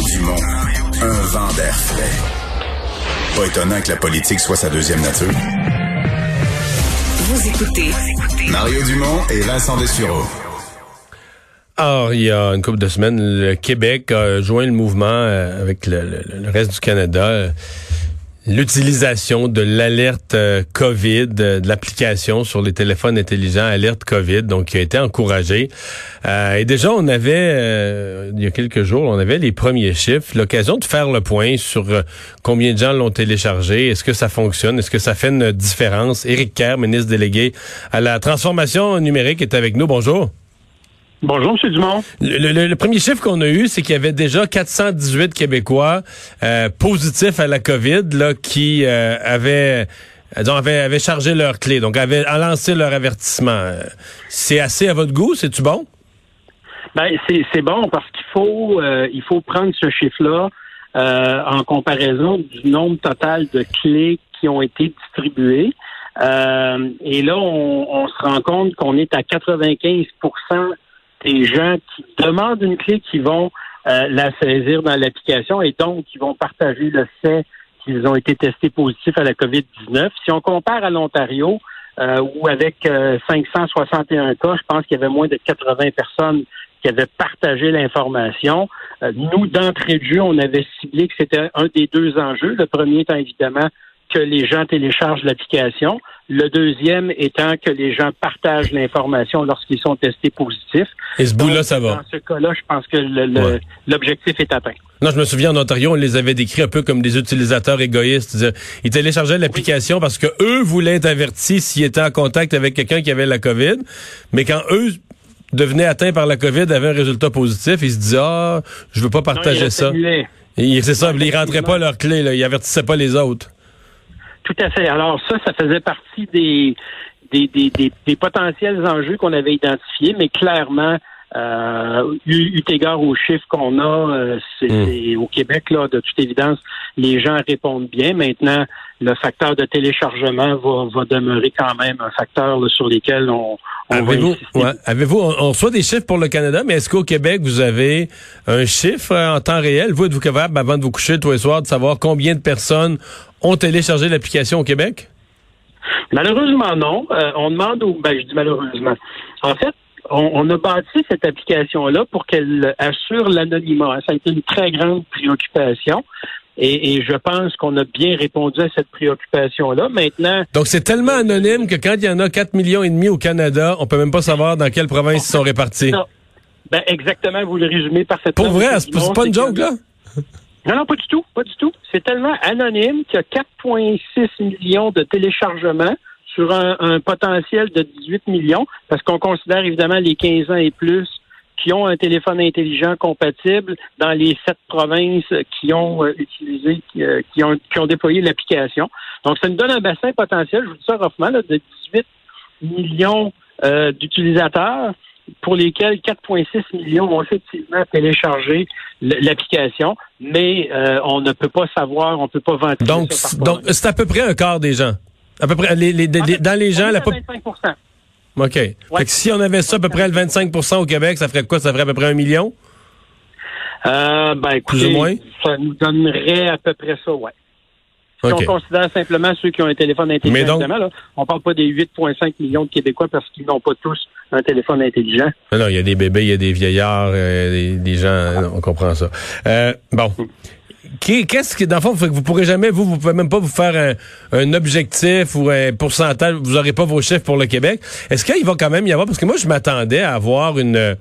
Mario Dumont, un vent d'air frais. Pas étonnant que la politique soit sa deuxième nature. Vous écoutez Mario Dumont et Vincent Dessureau. Alors, il y a une couple de semaines, le Québec a joint le mouvement euh, avec le, le- le reste du Canada. L'utilisation de l'alerte euh, COVID, euh, de l'application sur les téléphones intelligents Alerte COVID, donc qui a été encouragée. Euh, et déjà, on avait, il y a quelques jours, on avait les premiers chiffres, l'occasion de faire le point sur combien de gens l'ont téléchargé, est-ce que ça fonctionne, est-ce que ça fait une différence? Éric Kerr, ministre délégué à la transformation numérique, est avec nous. Bonjour. Bonjour, M. Dumont. Le, le- le premier chiffre qu'on a eu, c'est qu'il y avait déjà 418 Québécois euh, positifs à la COVID là, qui euh, avaient, euh, disons, avaient, avaient chargé leur clé, donc avaient lancé leur avertissement. C'est assez à votre goût? C'est-tu bon? Ben, c'est c'est bon parce qu'il faut euh, il faut prendre ce chiffre-là euh, en comparaison du nombre total de clés qui ont été distribuées. Euh, et là, on, on se rend compte qu'on est à 95 des gens qui demandent une clé qui vont euh, la saisir dans l'application et donc qui vont partager le fait qu'ils ont été testés positifs à la COVID-19. Si on compare à l'Ontario, euh, où avec euh, 561 cas, je pense qu'il y avait moins de 80 personnes qui avaient partagé l'information. Euh, nous, d'entrée de jeu, on avait ciblé que c'était un des deux enjeux. Le premier étant évidemment que les gens téléchargent l'application. Le deuxième étant que les gens partagent l'information lorsqu'ils sont testés positifs. Et ce bout-là, ça va. Dans ce cas-là, je pense que Ouais. l'objectif est atteint. Non, je me souviens, en Ontario, on les avait décrits un peu comme des utilisateurs égoïstes. Ils téléchargeaient l'application parce que eux voulaient être avertis s'ils étaient en contact avec quelqu'un qui avait la COVID. Mais quand eux devenaient atteints par la COVID, avaient un résultat positif, ils se disaient, ah, je veux pas partager Non, ça. Et C'est ça, ils rentraient pas leur clé, là, ils avertissaient pas les autres. Tout à fait. Alors ça, ça faisait partie des des, des, des, des potentiels enjeux qu'on avait identifiés, mais clairement, euh, eu, eu égard aux chiffres qu'on a, euh, c'est Mm. c'est- au Québec, là, de toute évidence, les gens répondent bien. Maintenant, le facteur de téléchargement va, va demeurer quand même un facteur là, sur lequel on, on va Avez-vous, ouais, avez-vous, on, on reçoit des chiffres pour le Canada, mais est-ce qu'au Québec, vous avez un chiffre euh, en temps réel? Vous, êtes-vous capable, avant de vous coucher tous les soirs, de savoir combien de personnes ont téléchargé l'application au Québec? Malheureusement, non. Euh, on demande au. Ben, je dis malheureusement. En fait, on, on a bâti cette application-là pour qu'elle assure l'anonymat. Ça a été une très grande préoccupation. Et, et je pense qu'on a bien répondu à cette préoccupation-là. Maintenant, Donc, c'est tellement anonyme que quand il y en a 4 millions et demi au Canada, on peut même pas savoir dans quelle province ils sont répartis. non. Ben, exactement, vous le résumez parfaitement. Pour vrai, c'est pas, une que- joke, là? Non, non, pas du tout, pas du tout. C'est tellement anonyme qu'il y a 4,6 millions de téléchargements sur un, un potentiel de 18 millions, parce qu'on considère évidemment les 15 ans et plus qui ont un téléphone intelligent compatible dans les sept provinces qui ont euh, utilisé, qui, euh, qui ont, qui ont déployé l'application. Donc, ça nous donne un bassin potentiel, je vous dis ça roughement, là, de 18 millions euh, d'utilisateurs pour lesquels 4,6 millions ont effectivement téléchargé l'application, mais on ne peut pas savoir, on ne peut pas ventiler Donc, ça c'est- par donc province. c'est à peu près un quart des gens. À peu près, les, les- les- En fait, dans les gens, la à pop- 25 OK. Fait que si on avait ça à peu près le 25% au Québec, ça ferait quoi? Ça ferait à peu près un million? Euh, ben, écoutez, Plus ou moins? ça nous donnerait à peu près ça, ouais. Si on considère simplement ceux qui ont un téléphone intelligent, donc- évidemment, là, on parle pas des 8,5 millions de Québécois parce qu'ils n'ont pas tous un téléphone intelligent. Non, non, il y a des bébés, il y a des vieillards, euh, des, des gens, euh, on comprend ça. Euh, bon. Qui- Qu'est-ce que, dans le fond, vous pourrez jamais, vous, vous pouvez même pas vous faire un, un objectif ou un pourcentage, vous aurez pas vos chiffres pour le Québec. Est-ce qu'il va quand même y avoir, parce que moi, je m'attendais à avoir une,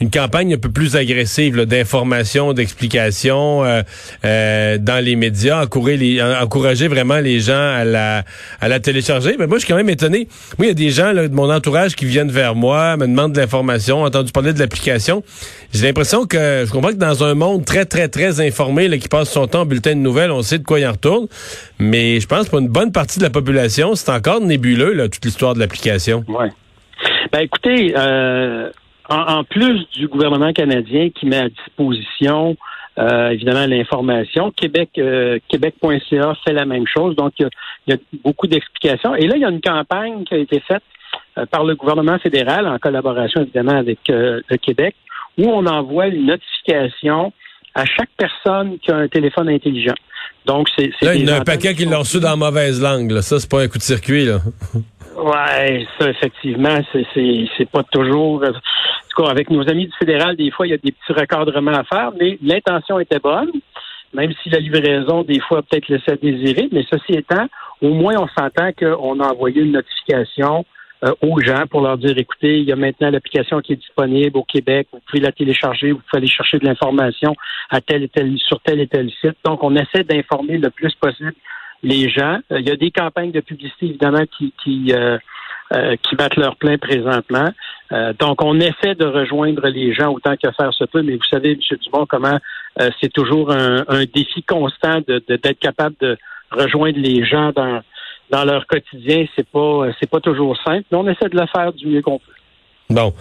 une campagne un peu plus agressive d'information, d'explication euh, euh, dans les médias, encourager, vraiment les gens à la, télécharger. Mais moi, je suis quand même étonné. Il y a des gens de mon entourage qui viennent vers moi, me demandent de l'information, entendu parler de l'application. J'ai l'impression que je comprends que dans un monde très, très, très informé, qui passe son temps en bulletin de nouvelles, on sait de quoi il en retourne. Mais je pense que pour une bonne partie de la population, c'est encore nébuleux, là, toute l'histoire de l'application. Ouais. Ben écoutez, euh, en, plus du gouvernement canadien qui met à disposition euh, évidemment l'information, Québec euh, Québec.ca fait la même chose. Donc il y a, beaucoup d'explications. Et là, il y a une campagne qui a été faite euh, par le gouvernement fédéral en collaboration évidemment avec le Québec, où on envoie une notification à chaque personne qui a un téléphone intelligent. Donc, c'est. Là, il y a un paquet qui l'ont reçu dans la mauvaise langue. Là. Ça, c'est pas un coup de circuit. Là. Ouais, ça, effectivement, c'est pas toujours. En tout cas, avec nos amis du fédéral, des fois, il y a des petits recadrements à faire, mais l'intention était bonne, même si la livraison, des fois, peut-être laissé à désirer. Mais ceci étant, au moins, on s'entend qu'on a envoyé une notification euh, aux gens pour leur dire écoutez, il y a maintenant l'application qui est disponible au Québec, vous pouvez la télécharger, vous pouvez aller chercher de l'information à tel et tel sur tel et tel site. Donc, on essaie d'informer le plus possible les gens. Euh, il y a des campagnes de publicité évidemment qui qui euh, qui battent leur plein présentement. donc, on essaie de rejoindre les gens autant que faire se peut, mais vous savez, M. Dumont, comment c'est toujours un, défi constant de d'être capable de rejoindre les gens dans dans leur quotidien, c'est pas c'est pas toujours simple, mais on essaie de le faire du mieux qu'on peut. Bon.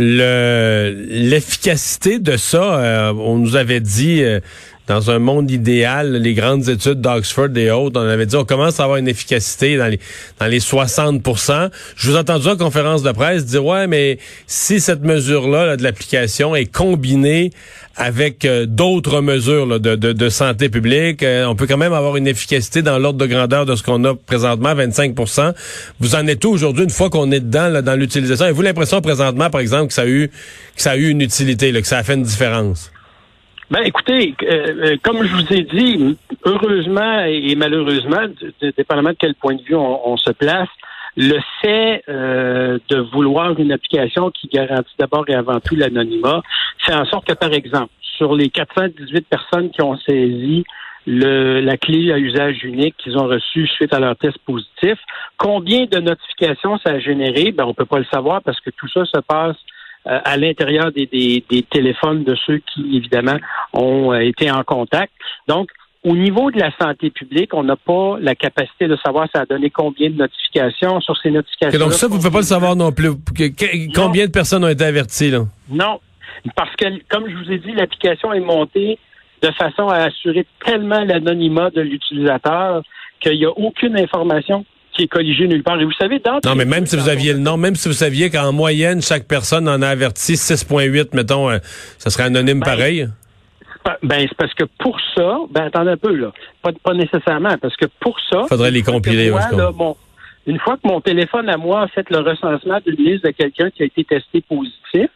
Euh, l'efficacité de ça, euh, on nous avait dit euh, dans un monde idéal, les grandes études d'Oxford et autres, on avait dit on commence à avoir une efficacité dans les dans les 60% Je vous ai entendu en conférence de presse dire ouais, mais si cette mesure-là de l'application est combinée avec euh, d'autres mesures de, de, de, santé publique, euh, on peut quand même avoir une efficacité dans l'ordre de grandeur de ce qu'on a présentement, 25% Vous en êtes où aujourd'hui une fois qu'on est dedans là, dans l'utilisation? Avez-vous l'impression présentement, par exemple, que ça a eu que ça a eu une utilité, là, que ça a fait une différence? Ben, écoutez, euh, euh, comme je vous ai dit, heureusement et malheureusement, dépendamment de quel point de vue on, se place, le fait euh, de vouloir une application qui garantit d'abord et avant tout l'anonymat fait en sorte que, par exemple, sur les 418 personnes qui ont saisi le, la clé à usage unique qu'ils ont reçue suite à leur test positif, combien de notifications ça a généré? Ben, on peut pas le savoir parce que tout ça se passe à l'intérieur des, des, téléphones de ceux qui, évidemment, ont euh, été en contact. Donc, au niveau de la santé publique, on n'a pas la capacité de savoir ça a donné combien de notifications sur ces notifications. donc ça, vous ne pouvez pas le savoir non plus. Combien de personnes ont été averties là? Non, parce que comme je vous ai dit, l'application est montée de façon à assurer tellement l'anonymat de l'utilisateur qu'il n'y a aucune information qui est colligé nulle part. Et vous savez, dans Non, mais même si vous aviez le nom, même si vous saviez qu'en moyenne, chaque personne en a averti 6,8, mettons, euh, ça serait anonyme ben, pareil? Ben, c'est parce que pour ça, ben, attendez un peu, là. Pas, pas nécessairement, parce que pour ça. Faudrait les compiler, Une fois que mon téléphone à moi a fait le recensement d'une liste de quelqu'un qui a été testé positif,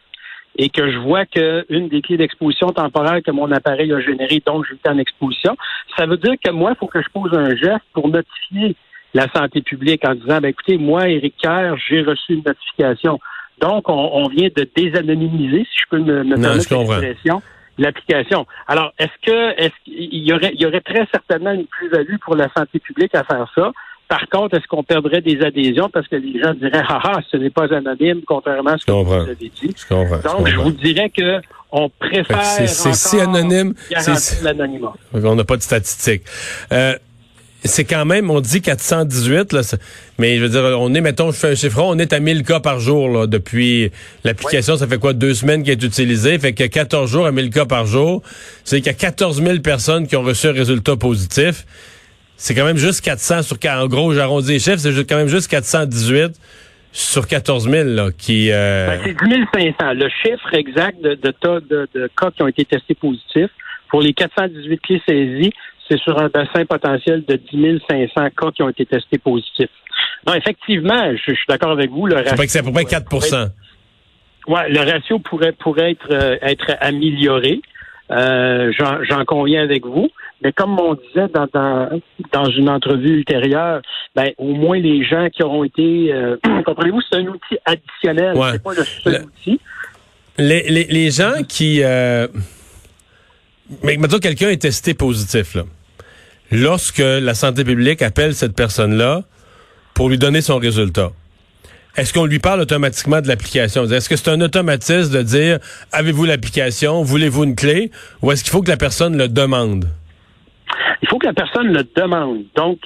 et que je vois qu'une des clés d'exposition temporaire que mon appareil a généré, donc je suis en exposition, ça veut dire que moi, il faut que je pose un geste pour notifier la santé publique en disant, ben, écoutez, moi, Éric Kerr, j'ai reçu une notification. Donc, on, vient de désanonymiser, si je peux me, me permettre l'expression, l'application. Alors, est-ce que est-ce qu'il y aurait, il y aurait très certainement une plus-value pour la santé publique à faire ça? Par contre, est-ce qu'on perdrait des adhésions parce que les gens diraient ah ah, ce n'est pas anonyme, contrairement à ce que vous avez dit? Donc, je, vous dirais que on préfère. C'est si anonyme. C'est l'anonymat. On n'a pas de statistiques. Euh, c'est quand même, on dit 418, là, mais je veux dire, on est, mettons, je fais un chiffre, on est à 1000 cas par jour là, depuis l'application. Ça fait quoi, deux semaines qu'elle est utilisée? Fait que 14 jours à 1000 cas par jour. C'est qu'il y a 14 000 personnes qui ont reçu un résultat positif. C'est quand même juste 400 sur... En gros, j'arrondis les chiffres, c'est quand même juste 418 sur 14 000 là, qui... Euh... Ben, c'est 10 500. Le chiffre exact de, de, de, de cas qui ont été testés positifs pour les 418 clés saisies, c'est sur un bassin potentiel de 10 500 cas qui ont été testés positifs. Non, effectivement, je, suis d'accord avec vous. Le ratio, c'est à peu près 4 Ouais, le ratio pourrait pourrait être euh, être amélioré. Euh, J'en conviens avec vous, Mais comme on disait dans, dans, dans une entrevue ultérieure, ben, au moins les gens qui auront été, euh, comprenez-vous, c'est un outil additionnel, Ouais. c'est pas le seul Le- outil. Les, les, les gens qui... Euh... Mais mettons, quelqu'un est testé positif, là. Lorsque la santé publique appelle cette personne-là pour lui donner son résultat, est-ce qu'on lui parle automatiquement de l'application? Est-ce que c'est un automatisme de dire, avez-vous l'application, voulez-vous une clé, ou est-ce qu'il faut que la personne le demande? Il faut que la personne le demande. Donc,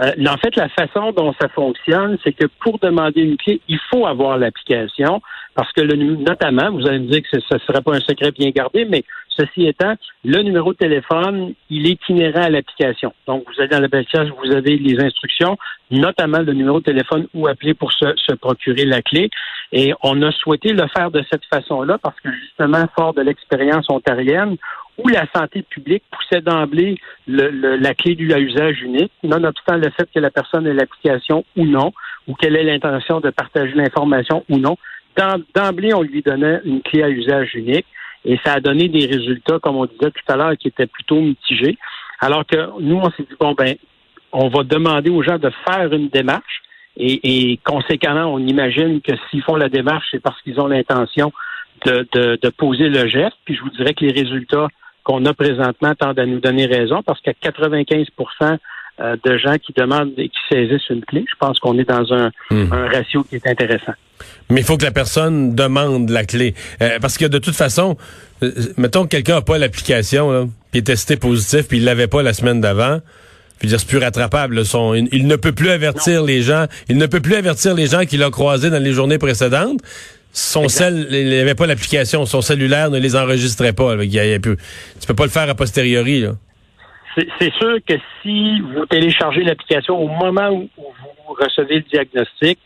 euh, en fait, la façon dont ça fonctionne, c'est que pour demander une clé, il faut avoir l'application parce que le notamment, vous allez me dire que ce ne serait pas un secret bien gardé, mais ceci étant, le numéro de téléphone, il est inhérent à l'application. Donc, vous allez dans l'application, vous avez les instructions, notamment le numéro de téléphone où appeler pour se, procurer la clé. Et on a souhaité le faire de cette façon-là parce que justement, fort de l'expérience ontarienne, où la santé publique poussait d'emblée la clé du à usage unique, nonobstant le fait que la personne ait l'application ou non, ou qu'elle ait l'intention de partager l'information ou non. D'em- D'emblée, on lui donnait une clé à usage unique et ça a donné des résultats, comme on disait tout à l'heure, qui étaient plutôt mitigés. Alors que nous, on s'est dit, bon, ben, on va demander aux gens de faire une démarche et, et conséquemment, on imagine que s'ils font la démarche, c'est parce qu'ils ont l'intention de, de, de poser le geste. Puis je vous dirais que les résultats qu'on a présentement tendent à nous donner raison parce qu'à 95% euh, de gens qui demandent et qui saisissent une clé, je pense qu'on est dans un, Hmm. un ratio qui est intéressant. Mais il faut que la personne demande la clé. Euh, parce que de toute façon, euh, mettons que quelqu'un n'a pas l'application, puis est testé positif, puis il l'avait pas la semaine d'avant. Puis dire c'est plus rattrapable. là, son- il, il ne peut plus avertir les gens. Il ne peut plus avertir les gens qu'il a croisés dans les journées précédentes. Son cell, il n'avait pas l'application. Son cellulaire ne les enregistrait pas. là. Il y a- il y a plus- tu peux pas le faire a posteriori. Là. C'est c'est sûr que si vous téléchargez l'application au moment où vous recevez le diagnostic,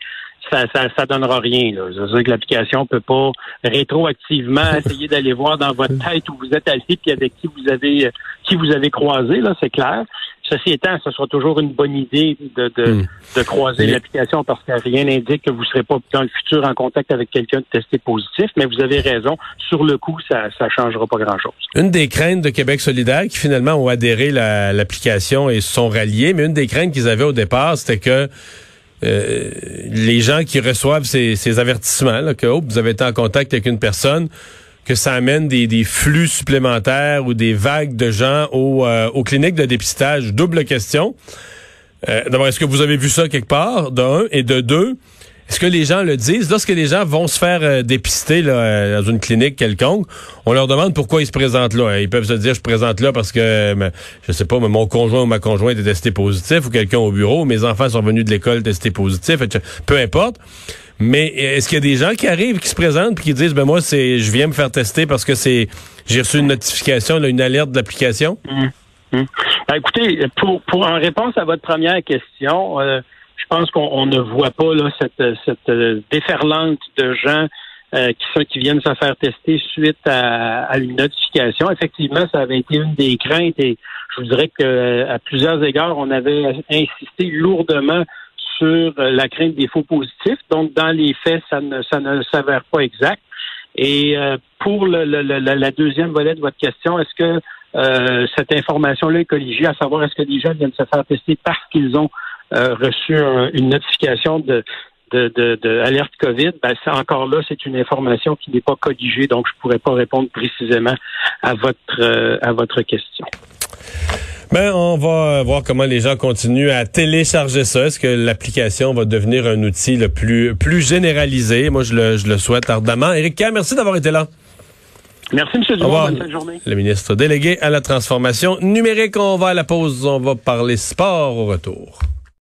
ça, ça, ça donnera rien. Là. C'est-à-dire que l'application peut pas rétroactivement essayer d'aller voir dans votre tête où vous êtes allé puis avec qui vous avez qui vous avez croisé, là, c'est clair. Ceci étant, ce sera toujours une bonne idée de, de, Hmm. de croiser l'application parce que rien n'indique que vous ne serez pas dans le futur en contact avec quelqu'un de testé positif, mais vous avez raison. Sur le coup, ça ne changera pas grand-chose. Une des craintes de Québec solidaire qui finalement ont adhéré à l'application et se sont ralliés, mais une des craintes qu'ils avaient au départ, c'était que euh, les gens qui reçoivent ces, avertissements, que vous avez été en contact avec une personne, que ça amène des, des flux supplémentaires ou des vagues de gens au, euh, aux cliniques de dépistage. Double question. Euh, D'abord, est-ce que vous avez vu ça quelque part, de un, et de deux, est-ce que les gens le disent? Lorsque les gens vont se faire euh, dépister euh, dans une clinique quelconque, on leur demande pourquoi ils se présentent là. Ils peuvent se dire, je présente là parce que, je sais pas, mais mon conjoint ou ma conjointe est testé positif ou quelqu'un au bureau, mes enfants sont venus de l'école testés positifs, peu importe. Mais est-ce qu'il y a des gens qui arrivent, qui se présentent puis qui disent, ben moi, c'est, je viens me faire tester parce que c'est, j'ai reçu une notification, une alerte de l'application? Ben, écoutez, pour, pour en réponse à votre première question, euh, je pense qu'on on ne voit pas là, cette, cette déferlante de gens euh, qui, sont, qui viennent se faire tester suite à, à une notification. Effectivement, ça avait été une des craintes et je vous dirais que à plusieurs égards, on avait insisté lourdement sur la crainte des faux positifs. Donc, dans les faits, ça ne, ça ne s'avère pas exact. Et euh, pour le, le- le- la deuxième volet de votre question, est-ce que euh, cette information-là est colligée, à savoir est-ce que les gens viennent se faire tester parce qu'ils ont reçu un- une notification de, de, de, de alerte COVID, ben, ça, encore là, c'est une information qui n'est pas colligée, donc je pourrais pas répondre précisément à votre euh, à votre question. Ben, on va voir comment les gens continuent à télécharger ça. Est-ce que l'application va devenir un outil le plus, plus généralisé? Moi, je le, je le souhaite ardemment. Éric merci d'avoir été là. Merci, M. Dumont. Bonne journée. Le ministre délégué à la transformation numérique. On va à la pause. On va parler sport au retour.